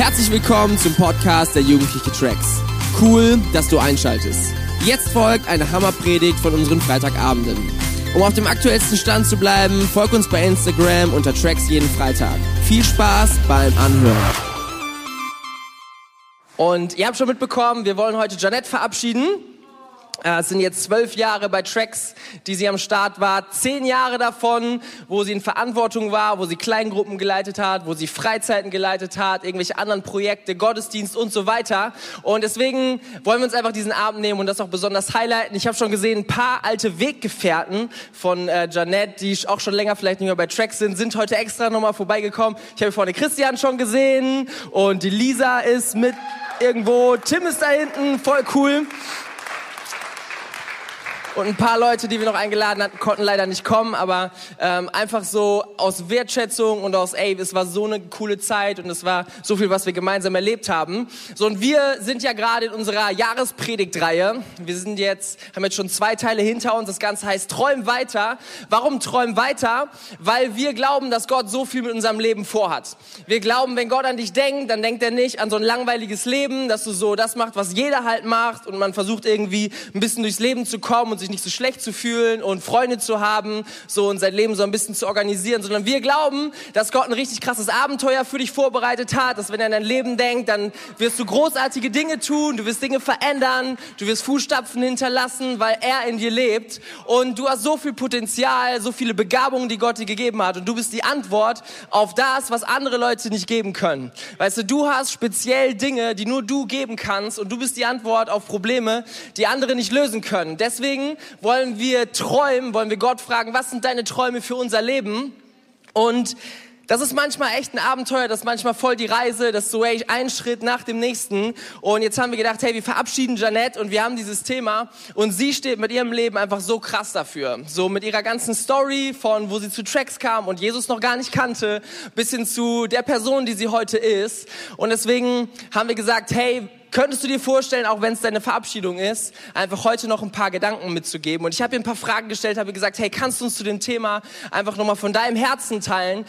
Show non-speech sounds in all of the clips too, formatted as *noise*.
Herzlich willkommen zum Podcast der Jugendliche Tracks. Cool, dass du einschaltest. Jetzt folgt eine Hammerpredigt von unseren Freitagabenden. Um auf dem aktuellsten Stand zu bleiben, folg uns bei Instagram unter Tracks jeden Freitag. Viel Spaß beim Anhören. Und ihr habt schon mitbekommen, wir wollen heute Janette verabschieden. Äh, es sind jetzt zwölf Jahre bei Tracks, die sie am Start war. Zehn Jahre davon, wo sie in Verantwortung war, wo sie Kleingruppen geleitet hat, wo sie Freizeiten geleitet hat, irgendwelche anderen Projekte, Gottesdienst und so weiter. Und deswegen wollen wir uns einfach diesen Abend nehmen und das auch besonders highlighten. Ich habe schon gesehen, ein paar alte Weggefährten von äh, Janette, die auch schon länger vielleicht nicht mehr bei Tracks sind, sind heute extra nochmal vorbeigekommen. Ich habe vorne Christian schon gesehen und die Lisa ist mit irgendwo. Tim ist da hinten, voll cool. Und ein paar Leute, die wir noch eingeladen hatten, konnten leider nicht kommen, aber ähm, einfach so aus Wertschätzung und aus, ey, es war so eine coole Zeit und es war so viel, was wir gemeinsam erlebt haben. So, und wir sind ja gerade in unserer Jahrespredigtreihe. Wir sind jetzt, haben jetzt schon zwei Teile hinter uns. Das Ganze heißt Träum weiter. Warum träum weiter? Weil wir glauben, dass Gott so viel mit unserem Leben vorhat. Wir glauben, wenn Gott an dich denkt, dann denkt er nicht an so ein langweiliges Leben, dass du so das machst, was jeder halt macht und man versucht irgendwie ein bisschen durchs Leben zu kommen sich nicht so schlecht zu fühlen und Freunde zu haben, so und sein Leben so ein bisschen zu organisieren, sondern wir glauben, dass Gott ein richtig krasses Abenteuer für dich vorbereitet hat, dass wenn er an dein Leben denkt, dann wirst du großartige Dinge tun, du wirst Dinge verändern, du wirst Fußstapfen hinterlassen, weil er in dir lebt und du hast so viel Potenzial, so viele Begabungen, die Gott dir gegeben hat und du bist die Antwort auf das, was andere Leute nicht geben können. Weißt du, du hast speziell Dinge, die nur du geben kannst und du bist die Antwort auf Probleme, die andere nicht lösen können. Deswegen wollen wir träumen, wollen wir Gott fragen, was sind deine Träume für unser Leben? Und das ist manchmal echt ein Abenteuer, das ist manchmal voll die Reise, das ist so ey, ein Schritt nach dem nächsten. Und jetzt haben wir gedacht, hey, wir verabschieden Janette und wir haben dieses Thema und sie steht mit ihrem Leben einfach so krass dafür. So mit ihrer ganzen Story von, wo sie zu Tracks kam und Jesus noch gar nicht kannte, bis hin zu der Person, die sie heute ist. Und deswegen haben wir gesagt, hey, könntest du dir vorstellen, auch wenn es deine Verabschiedung ist, einfach heute noch ein paar Gedanken mitzugeben? Und ich habe ihr ein paar Fragen gestellt, habe gesagt, hey, kannst du uns zu dem Thema einfach nochmal von deinem Herzen teilen?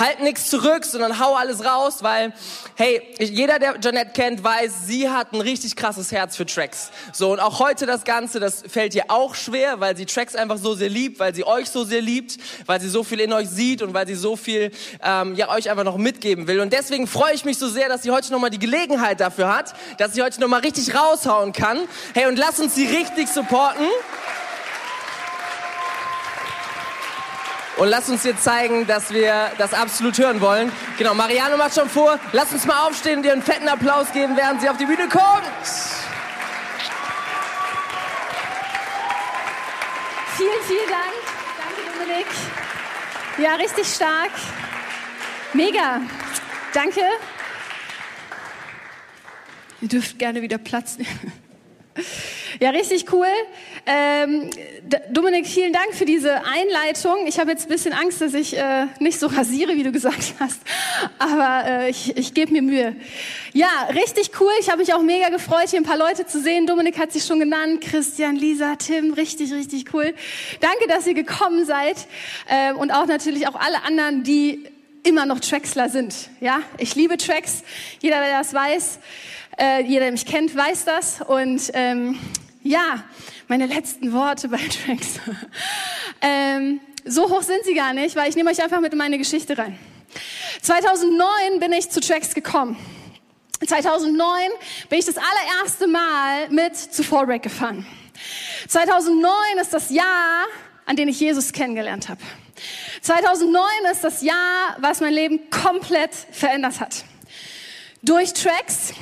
Halt nichts zurück, sondern hau alles raus, weil, hey, jeder, der Janette kennt, weiß, sie hat ein richtig krasses Herz für Tracks. So, und auch heute das Ganze, das fällt ihr auch schwer, weil sie Tracks einfach so sehr liebt, weil sie euch so sehr liebt, weil sie so viel in euch sieht und weil sie so viel, ähm, ja, euch einfach noch mitgeben will. Und deswegen freue ich mich so sehr, dass sie heute nochmal die Gelegenheit dafür hat, dass sie heute nochmal richtig raushauen kann. Hey, und lass uns sie richtig supporten. Und lass uns dir zeigen, dass wir das absolut hören wollen. Genau, Mariano macht schon vor. Lass uns mal aufstehen und ihr einen fetten Applaus geben, während sie auf die Bühne kommt. Vielen, vielen Dank. Danke, Dominik. Ja, richtig stark. Mega. Danke. Ihr dürft gerne wieder Platz nehmen. Ja, richtig cool. Ähm, Dominik, vielen Dank für diese Einleitung. Ich habe jetzt ein bisschen Angst, dass ich äh, nicht so rasiere, wie du gesagt hast, aber äh, ich, ich gebe mir Mühe. Ja, richtig cool. Ich habe mich auch mega gefreut, hier ein paar Leute zu sehen. Dominik hat sich schon genannt, Christian, Lisa, Tim, richtig, richtig cool. Danke, dass ihr gekommen seid ähm, und auch natürlich auch alle anderen, die immer noch Tracksler sind. Ja, ich liebe Tracks. Jeder, der das weiß. Äh, jeder, der mich kennt, weiß das. Und ähm, ja, meine letzten Worte bei *laughs* Tracks. ähm, so hoch sind sie gar nicht, weil ich nehme euch einfach mit in meine Geschichte rein. 2009 bin ich zu Tracks gekommen. 2009 bin ich das allererste Mal mit zu Fallback gefahren. 2009 ist das Jahr, an dem ich Jesus kennengelernt habe. 2009 ist das Jahr, was mein Leben komplett verändert hat. Durch Tracks,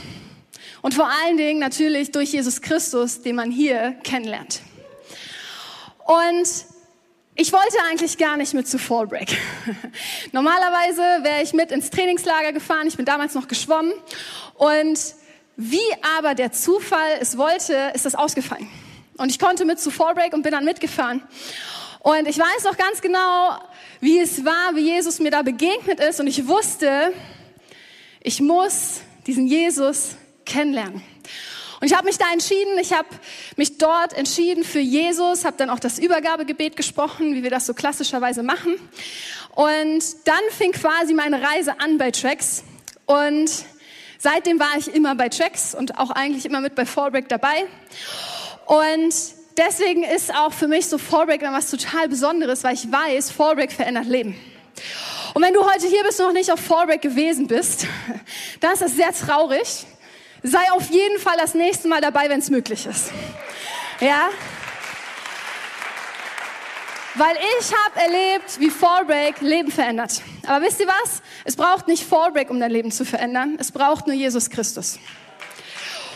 und vor allen Dingen natürlich durch Jesus Christus, den man hier kennenlernt. Und ich wollte eigentlich gar nicht mit zu Fallbreak. *laughs* Normalerweise wäre ich mit ins Trainingslager gefahren. Ich bin damals noch geschwommen. Und wie aber der Zufall es wollte, ist das ausgefallen. Und ich konnte mit zu Fallbreak und bin dann mitgefahren. Und ich weiß noch ganz genau, wie es war, wie Jesus mir da begegnet ist. Und ich wusste, ich muss diesen Jesus kennenlernen. Und ich habe mich da entschieden, ich habe mich dort entschieden für Jesus, habe dann auch das Übergabegebet gesprochen, wie wir das so klassischerweise machen. Und dann fing quasi meine Reise an bei Tracks. Und Seitdem war ich immer bei Tracks und auch eigentlich immer mit bei Fallbreak dabei. Und deswegen ist auch für mich so Fallbreak was total Besonderes, weil ich weiß, Fallbreak verändert Leben. Und wenn du heute hier bist und noch nicht auf Fallbreak gewesen bist, *laughs* dann ist das sehr traurig. Sei auf jeden Fall das nächste Mal dabei, wenn es möglich ist. Ja? Weil ich habe erlebt, wie Fallbreak Leben verändert. Aber wisst ihr was? Es braucht nicht Fallbreak, um dein Leben zu verändern. Es braucht nur Jesus Christus.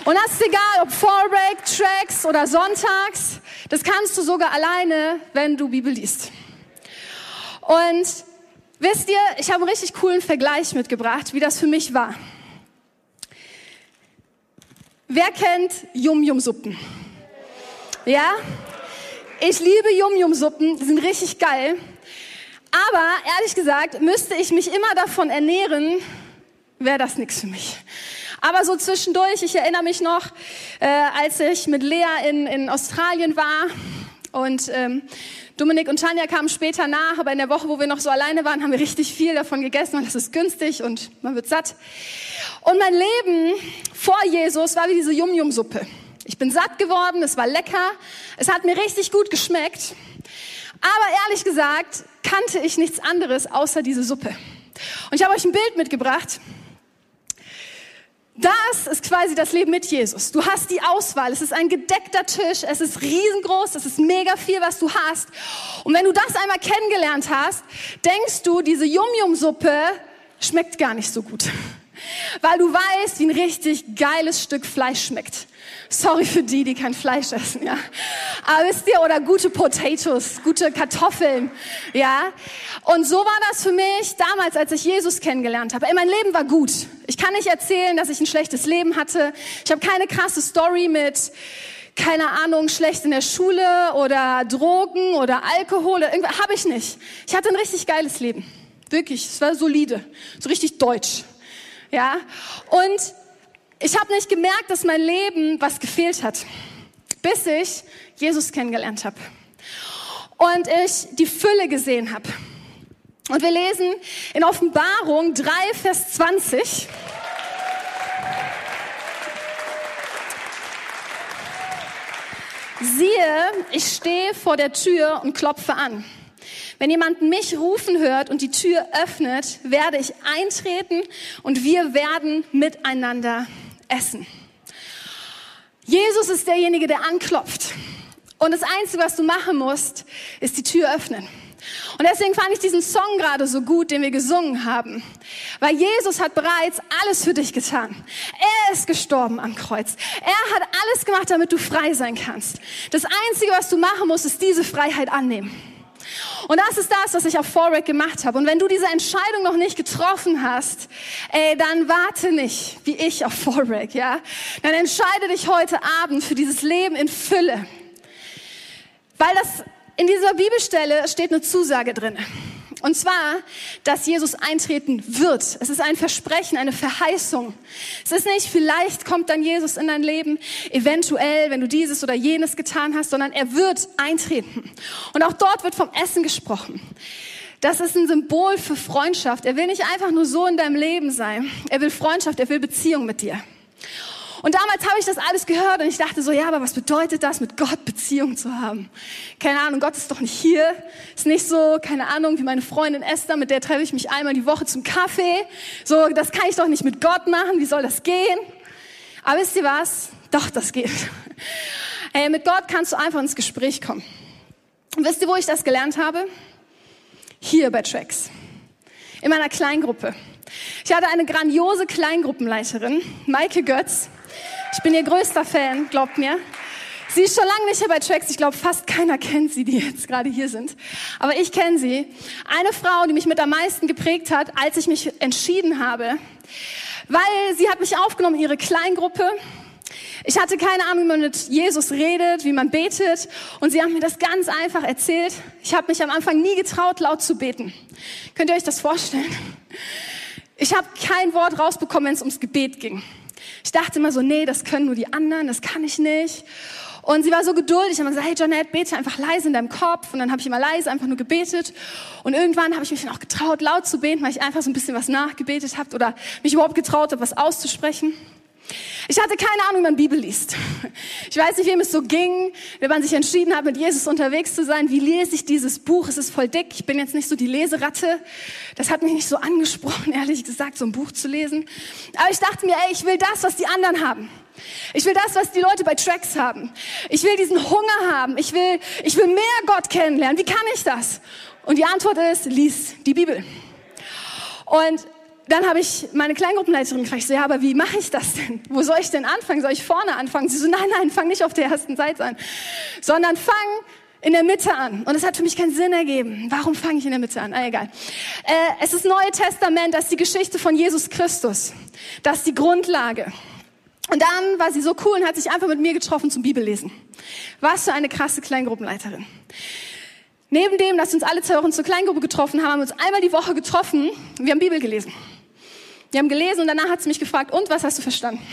Und das ist egal, ob Fallbreak, Tracks oder Sonntags. Das kannst du sogar alleine, wenn du Bibel liest. Und wisst ihr, ich habe einen richtig coolen Vergleich mitgebracht, wie das für mich war. Wer kennt Yum-Yum-Suppen? Ja? Ich liebe Yum-Yum-Suppen, die sind richtig geil. Aber ehrlich gesagt, müsste ich mich immer davon ernähren, wäre das nichts für mich. Aber so zwischendurch, ich erinnere mich noch, äh, als ich mit Lea in, in Australien war und ähm, Dominik und Tanja kamen später nach, aber in der Woche, wo wir noch so alleine waren, haben wir richtig viel davon gegessen, weil das ist günstig und man wird satt. Und mein Leben vor Jesus war wie diese Yum-Yum-Suppe. Ich bin satt geworden, es war lecker, es hat mir richtig gut geschmeckt. Aber ehrlich gesagt kannte ich nichts anderes außer diese Suppe. Und ich habe euch ein Bild mitgebracht. Das ist quasi das Leben mit Jesus. Du hast die Auswahl. Es ist ein gedeckter Tisch. Es ist riesengroß. Es ist mega viel, was du hast. Und wenn du das einmal kennengelernt hast, denkst du, diese Yum-Yum-Suppe schmeckt gar nicht so gut. Weil du weißt, wie ein richtig geiles Stück Fleisch schmeckt. Sorry für die, die kein Fleisch essen, ja. Aber wisst ihr, oder gute Potatoes, gute Kartoffeln, ja. Und so war das für mich damals, als ich Jesus kennengelernt habe. Ey, mein Leben war gut. Ich kann nicht erzählen, dass ich ein schlechtes Leben hatte. Ich habe keine krasse Story mit, keine Ahnung, schlecht in der Schule oder Drogen oder Alkohol oder irgendwas. Habe ich nicht. Ich hatte ein richtig geiles Leben. Wirklich, es war solide. So richtig deutsch. Ja. Und ich habe nicht gemerkt, dass mein Leben was gefehlt hat, bis ich Jesus kennengelernt habe und ich die Fülle gesehen habe. Und wir lesen in Offenbarung 3, Vers 20. Siehe, ich stehe vor der Tür und klopfe an. Wenn jemand mich rufen hört und die Tür öffnet, werde ich eintreten und wir werden miteinander essen. Jesus ist derjenige, der anklopft. Und das Einzige, was du machen musst, ist die Tür öffnen. Und deswegen fand ich diesen Song gerade so gut, den wir gesungen haben. Weil Jesus hat bereits alles für dich getan. Er ist gestorben am Kreuz. Er hat alles gemacht, damit du frei sein kannst. Das Einzige, was du machen musst, ist diese Freiheit annehmen. Und das ist das, was ich auf Forex gemacht habe. Und wenn du diese Entscheidung noch nicht getroffen hast, ey, dann warte nicht, wie ich auf Forex, ja? Dann entscheide dich heute Abend für dieses Leben in Fülle. Weil das in dieser Bibelstelle steht eine Zusage drin. Und zwar, dass Jesus eintreten wird. Es ist ein Versprechen, eine Verheißung. Es ist nicht, vielleicht kommt dann Jesus in dein Leben, eventuell, wenn du dieses oder jenes getan hast, sondern er wird eintreten. Und auch dort wird vom Essen gesprochen. Das ist ein Symbol für Freundschaft. Er will nicht einfach nur so in deinem Leben sein. Er will Freundschaft, er will Beziehung mit dir. Und damals habe ich das alles gehört und ich dachte so, ja, aber was bedeutet das, mit Gott Beziehung zu haben? Keine Ahnung, Gott ist doch nicht hier. Ist nicht so, keine Ahnung, wie meine Freundin Esther, mit der treffe ich mich einmal die Woche zum Kaffee. So, das kann ich doch nicht mit Gott machen. Wie soll das gehen? Aber wisst ihr was? Doch, das geht. *laughs* Hey, mit Gott kannst du einfach ins Gespräch kommen. Und wisst ihr, wo ich das gelernt habe? Hier bei Tracks. In meiner Kleingruppe. Ich hatte eine grandiose Kleingruppenleiterin, Maike Götz. Ich bin ihr größter Fan, glaubt mir. Sie ist schon lange nicht hier bei Tracks. Ich glaube, fast keiner kennt sie, die jetzt gerade hier sind. Aber ich kenne sie. Eine Frau, die mich mit am meisten geprägt hat, als ich mich entschieden habe. Weil sie hat mich aufgenommen in ihre Kleingruppe. Ich hatte keine Ahnung, wie man mit Jesus redet, wie man betet. Und sie haben mir das ganz einfach erzählt. Ich habe mich am Anfang nie getraut, laut zu beten. Könnt ihr euch das vorstellen? Ich habe kein Wort rausbekommen, wenn es ums Gebet ging. Ich dachte immer so, nee, das können nur die anderen, das kann ich nicht. Und sie war so geduldig und hat gesagt, hey Jonette, bete einfach leise in deinem Kopf. Und dann habe ich immer leise einfach nur gebetet. Und irgendwann habe ich mich dann auch getraut, laut zu beten, weil ich einfach so ein bisschen was nachgebetet habe oder mich überhaupt getraut habe, was auszusprechen. Ich hatte keine Ahnung, wie man Bibel liest. Ich weiß nicht, wem es so ging, wenn man sich entschieden hat, mit Jesus unterwegs zu sein. Wie lese ich dieses Buch? Es ist voll dick. Ich bin jetzt nicht so die Leseratte. Das hat mich nicht so angesprochen, *laughs* ehrlich gesagt, so ein Buch zu lesen. Aber ich dachte mir, ey, ich will das, was die anderen haben. Ich will das, was die Leute bei Tracks haben. Ich will diesen Hunger haben. Ich will, ich will mehr Gott kennenlernen. Wie kann ich das? Und die Antwort ist, lies die Bibel. Und dann habe ich meine Kleingruppenleiterin gefragt, ich so, ja, aber wie mache ich das denn? Wo soll ich denn anfangen? Soll ich vorne anfangen? Sie so, nein, nein, fang nicht auf der ersten Seite an, sondern fang in der Mitte an. Und es hat für mich keinen Sinn ergeben. Warum fange ich in der Mitte an? Ah, egal. Äh, es ist Neue Testament, das ist die Geschichte von Jesus Christus. Das ist die Grundlage. Und dann war sie so cool und hat sich einfach mit mir getroffen zum Bibellesen. Was für eine krasse Kleingruppenleiterin. Neben dem, dass wir uns alle zwei Wochen zur Kleingruppe getroffen haben, haben wir uns einmal die Woche getroffen und wir haben Bibel gelesen. Wir haben gelesen und danach hat sie mich gefragt, und was hast du verstanden?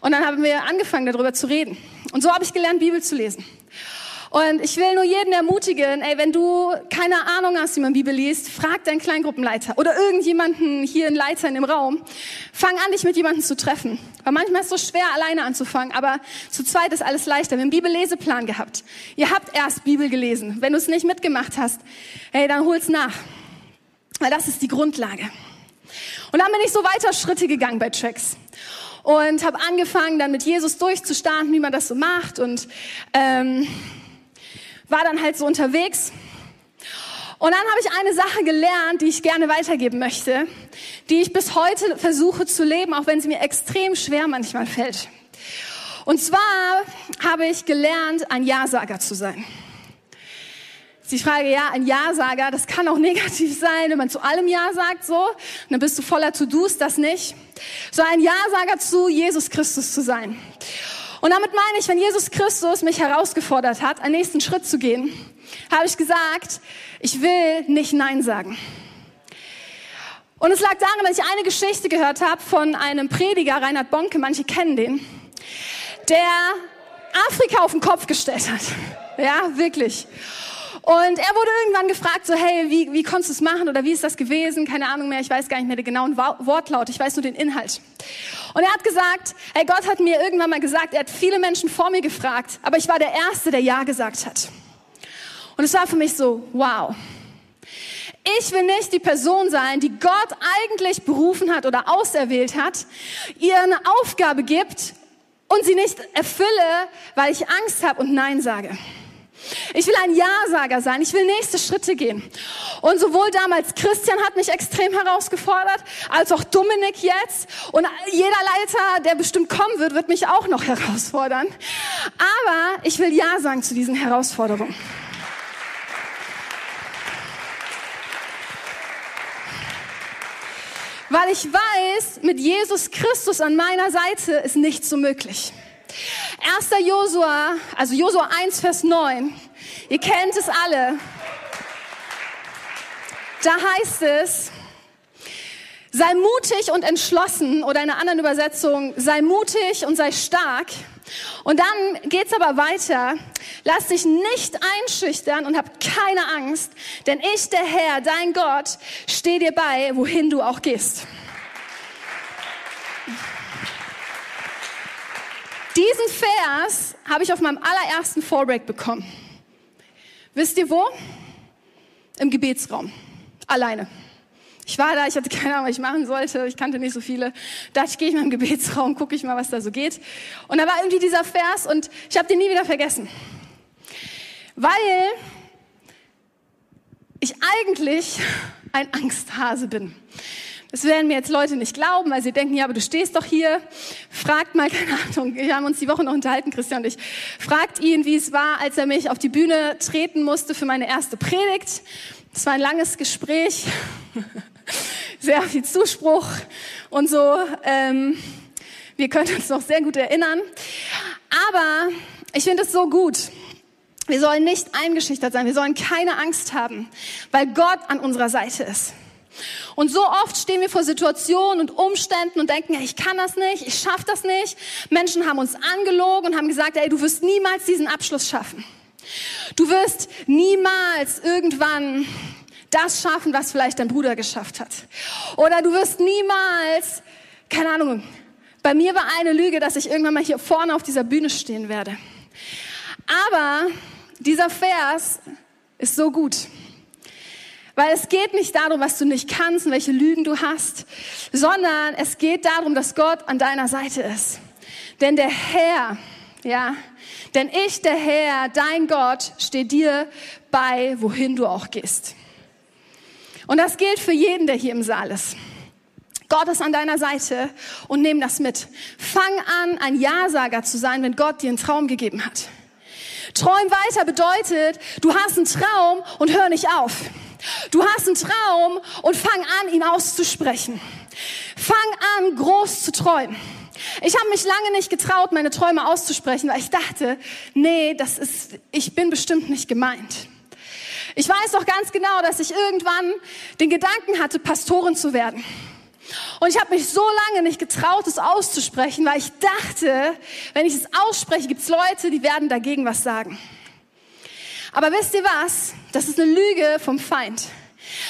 Und dann haben wir angefangen, darüber zu reden. Und so habe ich gelernt, Bibel zu lesen. Und ich will nur jeden ermutigen, ey, wenn du keine Ahnung hast, wie man Bibel liest, frag deinen Kleingruppenleiter oder irgendjemanden hier, einen Leiter in dem Raum. Fang an, dich mit jemandem zu treffen. Weil manchmal ist es so schwer, alleine anzufangen, aber zu zweit ist alles leichter. Wir haben einen Bibelleseplan gehabt. Ihr habt erst Bibel gelesen. Wenn du es nicht mitgemacht hast, hey, dann hol's nach. Weil das ist die Grundlage. Und dann bin ich so weiter Schritte gegangen bei Tracks und habe angefangen, dann mit Jesus durchzustarten, wie man das so macht und ähm, war dann halt so unterwegs. Und dann habe ich eine Sache gelernt, die ich gerne weitergeben möchte, die ich bis heute versuche zu leben, auch wenn sie mir extrem schwer manchmal fällt. Und zwar habe ich gelernt, ein Ja-Sager zu sein. Die Frage, ja, ein Ja-Sager, das kann auch *laughs* negativ sein, wenn man zu allem Ja sagt, so, dann bist du voller To-Dos, das nicht. So ein Ja-Sager zu Jesus Christus zu sein. Und damit meine ich, wenn Jesus Christus mich herausgefordert hat, einen nächsten Schritt zu gehen, habe ich gesagt, ich will nicht Nein sagen. Und es lag daran, dass ich eine Geschichte gehört habe von einem Prediger, Reinhard Bonke, manche kennen den, der Afrika auf den Kopf gestellt hat. Ja, wirklich. Und er wurde irgendwann gefragt, so, hey, wie, wie konntest du es machen oder wie ist das gewesen? Keine Ahnung mehr, ich weiß gar nicht mehr den genauen Wortlaut, ich weiß nur den Inhalt. Und er hat gesagt, hey, Gott hat mir irgendwann mal gesagt, er hat viele Menschen vor mir gefragt, aber ich war der Erste, der Ja gesagt hat. Und es war für mich so, wow. Ich will nicht die Person sein, die Gott eigentlich berufen hat oder auserwählt hat, ihr eine Aufgabe gibt und sie nicht erfülle, weil ich Angst habe und Nein sage. Ich will ein Ja-Sager sein. Ich will nächste Schritte gehen. Und sowohl damals Christian hat mich extrem herausgefordert, als auch Dominik jetzt. Und jeder Leiter, der bestimmt kommen wird, wird mich auch noch herausfordern. Aber ich will Ja sagen zu diesen Herausforderungen. Weil ich weiß, mit Jesus Christus an meiner Seite ist nichts so möglich. 1. Josua, also Josua 1, Vers 9. Ihr kennt es alle. Da heißt es, sei mutig und entschlossen oder in einer anderen Übersetzung, sei mutig und sei stark. Und dann geht's aber weiter. Lass dich nicht einschüchtern und hab keine Angst, denn ich, der Herr, dein Gott, stehe dir bei, wohin du auch gehst. Diesen Vers habe ich auf meinem allerersten Fallbreak bekommen. Wisst ihr wo? Im Gebetsraum. Alleine. Ich war da, ich hatte keine Ahnung, was ich machen sollte. Ich kannte nicht so viele. Da dachte ich, gehe ich mal im Gebetsraum, gucke ich mal, was da so geht. Und da war irgendwie dieser Vers und ich habe den nie wieder vergessen. Weil ich eigentlich ein Angsthase bin. Das werden mir jetzt Leute nicht glauben, weil sie denken, ja, aber du stehst doch hier. Fragt mal, *laughs* keine Ahnung, wir haben uns die Woche noch unterhalten, Christian und ich. Fragt ihn, wie es war, als er mich auf die Bühne treten musste für meine erste Predigt. Es war ein langes Gespräch, *laughs* sehr viel Zuspruch und so. Ähm, wir können uns noch sehr gut erinnern. Aber ich finde es so gut. Wir sollen nicht eingeschüchtert sein, wir sollen keine Angst haben, weil Gott an unserer Seite ist. Und so oft stehen wir vor Situationen und Umständen und denken, ich kann das nicht, ich schaffe das nicht. Menschen haben uns angelogen und haben gesagt, ey, du wirst niemals diesen Abschluss schaffen. Du wirst niemals irgendwann das schaffen, was vielleicht dein Bruder geschafft hat. Oder du wirst niemals, keine Ahnung, bei mir war eine Lüge, dass ich irgendwann mal hier vorne auf dieser Bühne stehen werde. Aber dieser Vers ist so gut. Weil es geht nicht darum, was du nicht kannst und welche Lügen du hast, sondern es geht darum, dass Gott an deiner Seite ist. Denn der Herr, ja, denn ich, der Herr, dein Gott, stehe dir bei, wohin du auch gehst. Und das gilt für jeden, der hier im Saal ist. Gott ist an deiner Seite und nimm das mit. Fang an, ein Ja-Sager zu sein, wenn Gott dir einen Traum gegeben hat. Träum weiter bedeutet, du hast einen Traum und hör nicht auf. Du hast einen Traum und fang an, ihn auszusprechen. Fang an, groß zu träumen. Ich habe mich lange nicht getraut, meine Träume auszusprechen, weil ich dachte, nee, das ist, ich bin bestimmt nicht gemeint. Ich weiß doch ganz genau, dass ich irgendwann den Gedanken hatte, Pastorin zu werden. Und ich habe mich so lange nicht getraut, es auszusprechen, weil ich dachte, wenn ich es ausspreche, gibt es Leute, die werden dagegen was sagen. Aber wisst ihr was? Das ist eine Lüge vom Feind.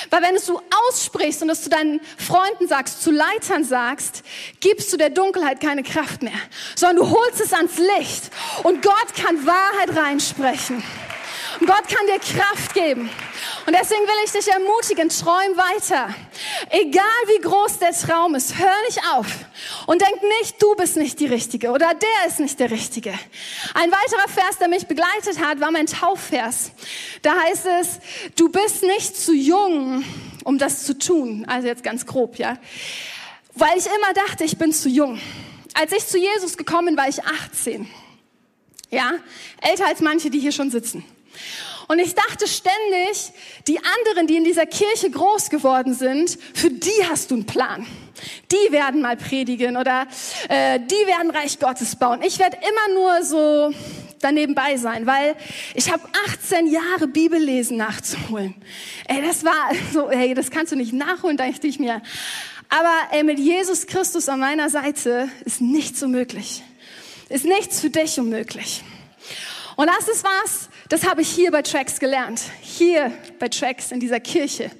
Weil wenn du aussprichst und es zu deinen Freunden sagst, zu Leitern sagst, gibst du der Dunkelheit keine Kraft mehr, sondern du holst es ans Licht und Gott kann Wahrheit reinsprechen. Und Gott kann dir Kraft geben. Und deswegen will ich dich ermutigen, träum weiter. Egal wie groß der Traum ist, hör nicht auf und denk nicht, du bist nicht die Richtige oder der ist nicht der Richtige. Ein weiterer Vers, der mich begleitet hat, war mein Taufvers. Da heißt es, du bist nicht zu jung, um das zu tun. Also jetzt ganz grob, ja. Weil ich immer dachte, ich bin zu jung. Als ich zu Jesus gekommen bin, war ich 18. Ja, älter als manche, die hier schon sitzen. Und ich dachte ständig, die anderen, die in dieser Kirche groß geworden sind, für die hast du einen Plan. Die werden mal predigen oder äh, die werden Reich Gottes bauen. Ich werde immer nur so daneben bei sein, weil ich habe 18 Jahre Bibellesen nachzuholen. Ey, das war so, ey, das kannst du nicht nachholen, dachte ich mir. Aber ey, mit Jesus Christus an meiner Seite ist nichts unmöglich. Ist nichts für dich unmöglich. Und das ist was, das habe ich hier bei Tracks gelernt. Hier bei Tracks in dieser Kirche.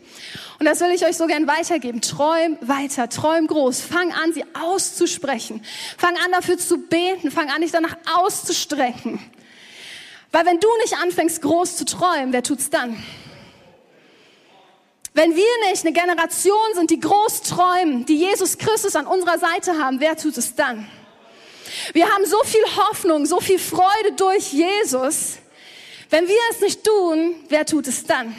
Und das will ich euch so gern weitergeben. Träum weiter, träum groß. Fang an, sie auszusprechen. Fang an, dafür zu beten. Fang an, dich danach auszustrecken. Weil wenn du nicht anfängst, groß zu träumen, wer tut's dann? Wenn wir nicht eine Generation sind, die groß träumen, die Jesus Christus an unserer Seite haben, wer tut es dann? Wir haben so viel Hoffnung, so viel Freude durch Jesus. Wenn wir es nicht tun, wer tut es dann?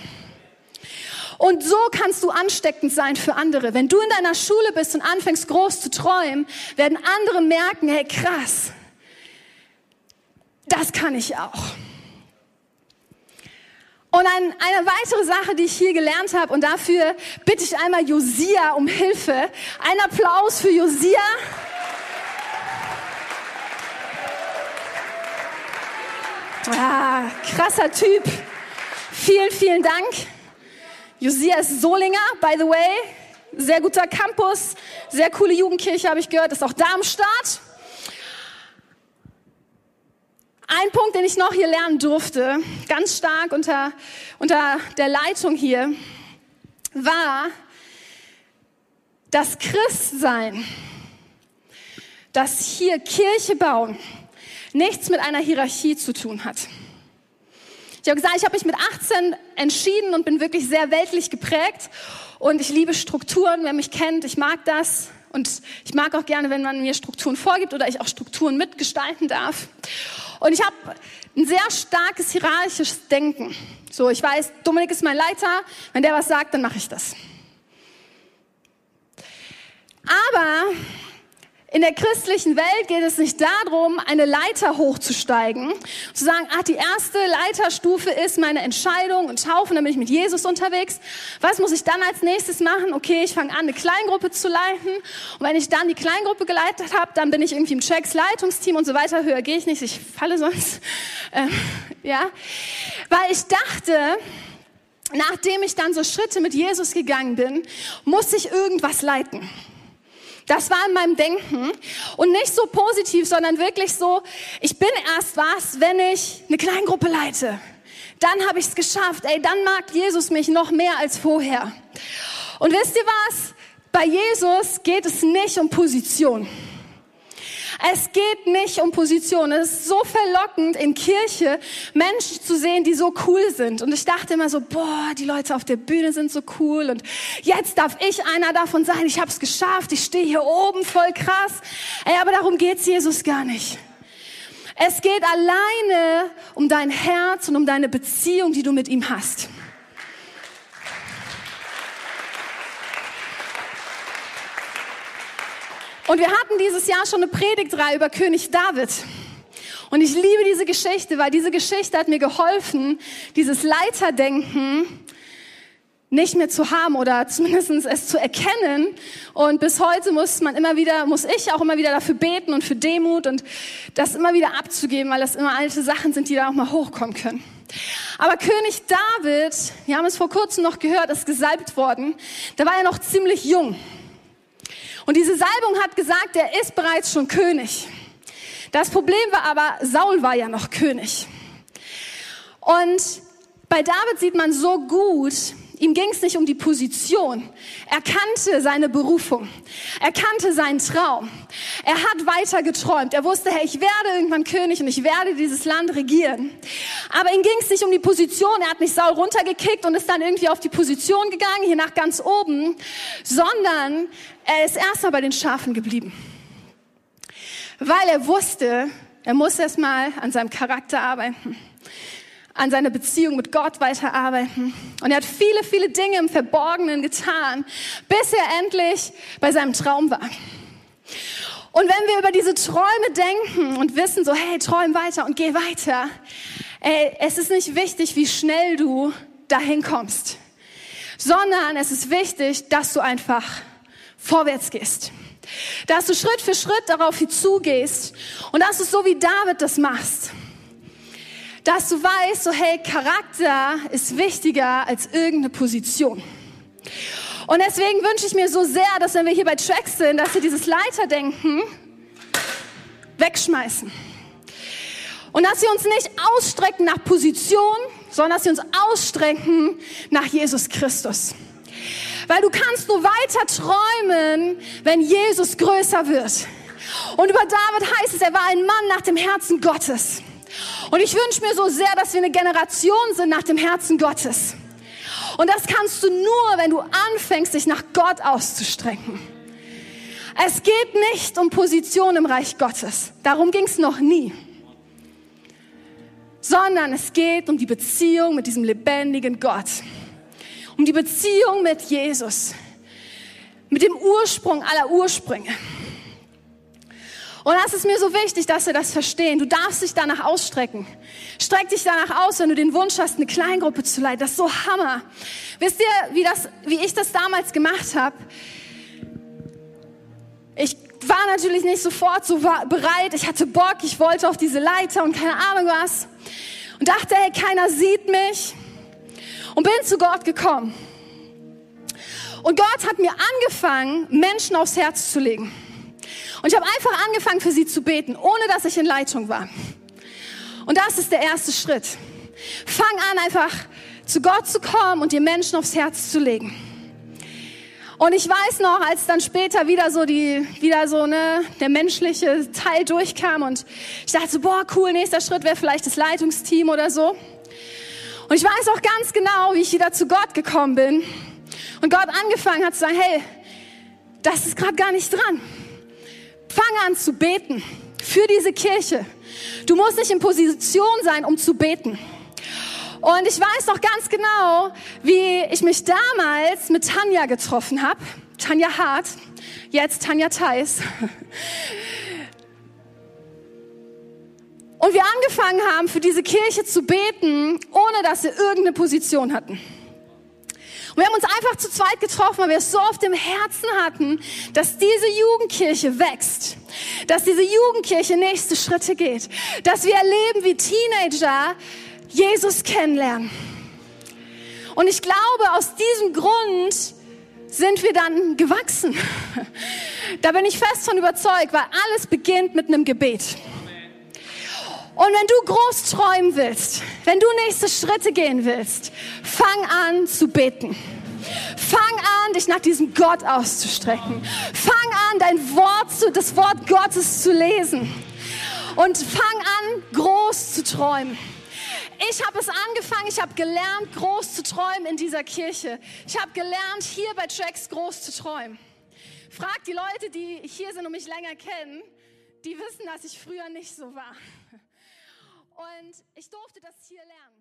Und so kannst du ansteckend sein für andere. Wenn du in deiner Schule bist und anfängst groß zu träumen, werden andere merken, hey krass, das kann ich auch. Und ein, eine weitere Sache, die ich hier gelernt habe, und dafür bitte ich einmal Josia um Hilfe. Ein Applaus für Josia. Ah, krasser Typ. Vielen, vielen Dank. Josias Solinger, by the way. Sehr guter Campus, sehr coole Jugendkirche, habe ich gehört, ist auch da am Start. Ein Punkt, den ich noch hier lernen durfte, ganz stark unter, unter der Leitung hier, war das Christsein, das hier Kirche bauen, nichts mit einer Hierarchie zu tun hat. Ich habe gesagt, ich habe mich mit 18 entschieden und bin wirklich sehr weltlich geprägt und ich liebe Strukturen. Wer mich kennt, ich mag das und ich mag auch gerne, wenn man mir Strukturen vorgibt oder ich auch Strukturen mitgestalten darf. Und ich habe ein sehr starkes hierarchisches Denken. So, ich weiß, Dominik ist mein Leiter. Wenn der was sagt, dann mache ich das. Aber in der christlichen Welt geht es nicht darum, eine Leiter hochzusteigen, zu sagen, ah, die erste Leiterstufe ist meine Entscheidung und Taufen, dann bin ich mit Jesus unterwegs. Was muss ich dann als nächstes machen? Okay, ich fange an, eine Kleingruppe zu leiten. Und wenn ich dann die Kleingruppe geleitet habe, dann bin ich irgendwie im Checks Leitungsteam und so weiter. Höher gehe ich nicht, ich falle sonst. *laughs* Ähm, ja, weil ich dachte, nachdem ich dann so Schritte mit Jesus gegangen bin, muss ich irgendwas leiten. Das war in meinem Denken und nicht so positiv, sondern wirklich so, ich bin erst was, wenn ich eine Kleingruppe leite. Dann habe ich es geschafft. Ey, dann mag Jesus mich noch mehr als vorher. Und wisst ihr was? Bei Jesus geht es nicht um Position. Es geht nicht um Position. Es ist so verlockend, in Kirche Menschen zu sehen, die so cool sind. Und ich dachte immer so, boah, die Leute auf der Bühne sind so cool. Und jetzt darf ich einer davon sein. Ich habe es geschafft. Ich stehe hier oben, voll krass. Ey, aber darum geht's Jesus gar nicht. Es geht alleine um dein Herz und um deine Beziehung, die du mit ihm hast. Und wir hatten dieses Jahr schon eine Predigtreihe über König David. Und ich liebe diese Geschichte, weil diese Geschichte hat mir geholfen, dieses Leiterdenken nicht mehr zu haben oder zumindest es zu erkennen. Und bis heute muss man immer wieder, muss ich auch immer wieder dafür beten und für Demut und das immer wieder abzugeben, weil das immer alte Sachen sind, die da auch mal hochkommen können. Aber König David, wir haben es vor kurzem noch gehört, ist gesalbt worden. Da war er noch ziemlich jung. Und diese Salbung hat gesagt, er ist bereits schon König. Das Problem war aber, Saul war ja noch König. Und bei David sieht man so gut, ihm ging es nicht um die Position. Er kannte seine Berufung. Er kannte seinen Traum. Er hat weiter geträumt. Er wusste, hey, ich werde irgendwann König und ich werde dieses Land regieren. Aber ihm ging es nicht um die Position. Er hat nicht Saul runtergekickt und ist dann irgendwie auf die Position gegangen, hier nach ganz oben, sondern er ist erstmal bei den Schafen geblieben. Weil er wusste, er muss erstmal an seinem Charakter arbeiten, an seiner Beziehung mit Gott weiterarbeiten. Und er hat viele, viele Dinge im Verborgenen getan, bis er endlich bei seinem Traum war. Und wenn wir über diese Träume denken und wissen so, hey, träum weiter und geh weiter, ey, es ist nicht wichtig, wie schnell du dahin kommst, sondern es ist wichtig, dass du einfach vorwärts gehst. Dass du Schritt für Schritt darauf zugehst und dass du so wie David das machst. Dass du weißt, so hey, Charakter ist wichtiger als irgendeine Position. Und deswegen wünsche ich mir so sehr, dass wenn wir hier bei Tracks sind, dass wir dieses Leiterdenken wegschmeißen. Und dass wir uns nicht ausstrecken nach Position, sondern dass wir uns ausstrecken nach Jesus Christus. Weil du kannst nur weiter träumen, wenn Jesus größer wird. Und über David heißt es, er war ein Mann nach dem Herzen Gottes. Und ich wünsche mir so sehr, dass wir eine Generation sind nach dem Herzen Gottes. Und das kannst du nur, wenn du anfängst, dich nach Gott auszustrecken. Es geht nicht um Position im Reich Gottes. Darum ging es noch nie. Sondern es geht um die Beziehung mit diesem lebendigen Gott um die Beziehung mit Jesus, mit dem Ursprung aller Ursprünge. Und das ist mir so wichtig, dass wir das verstehen. Du darfst dich danach ausstrecken. Streck dich danach aus, wenn du den Wunsch hast, eine Kleingruppe zu leiten. Das ist so Hammer. Wisst ihr, wie, das, wie ich das damals gemacht habe? Ich war natürlich nicht sofort so bereit. Ich hatte Bock, ich wollte auf diese Leiter und keine Ahnung was. Und dachte, hey, keiner sieht mich und bin zu Gott gekommen. Und Gott hat mir angefangen, Menschen aufs Herz zu legen. Und ich habe einfach angefangen, für sie zu beten, ohne dass ich in Leitung war. Und das ist der erste Schritt. Fang an, einfach zu Gott zu kommen und dir Menschen aufs Herz zu legen. Und ich weiß noch, als dann später wieder so die, wieder so, ne, der menschliche Teil durchkam und ich dachte so, boah, cool, nächster Schritt wäre vielleicht das Leitungsteam oder so. Und ich weiß auch ganz genau, wie ich wieder zu Gott gekommen bin und Gott angefangen hat zu sagen, hey, das ist gerade gar nicht dran. Fang an zu beten für diese Kirche. Du musst nicht in Position sein, um zu beten. Und ich weiß noch ganz genau, wie ich mich damals mit Tanja getroffen habe. Tanja Hart, jetzt Tanja Theis. Und wir angefangen haben, für diese Kirche zu beten, ohne dass wir irgendeine Position hatten. Und wir haben uns einfach zu zweit getroffen, weil wir es so auf dem Herzen hatten, dass diese Jugendkirche wächst, dass diese Jugendkirche nächste Schritte geht, dass wir erleben, wie Teenager Jesus kennenlernen. Und ich glaube, aus diesem Grund sind wir dann gewachsen. *laughs* Da bin ich fest von überzeugt, weil alles beginnt mit einem Gebet. Und wenn du groß träumen willst, wenn du nächste Schritte gehen willst, fang an zu beten. Fang an, dich nach diesem Gott auszustrecken. Fang an, dein Wort zu, das Wort Gottes zu lesen. Und fang an, groß zu träumen. Ich habe es angefangen, ich habe gelernt, groß zu träumen in dieser Kirche. Ich habe gelernt, hier bei Tracks groß zu träumen. Frag die Leute, die hier sind und mich länger kennen, die wissen, dass ich früher nicht so war. Und ich durfte das hier lernen.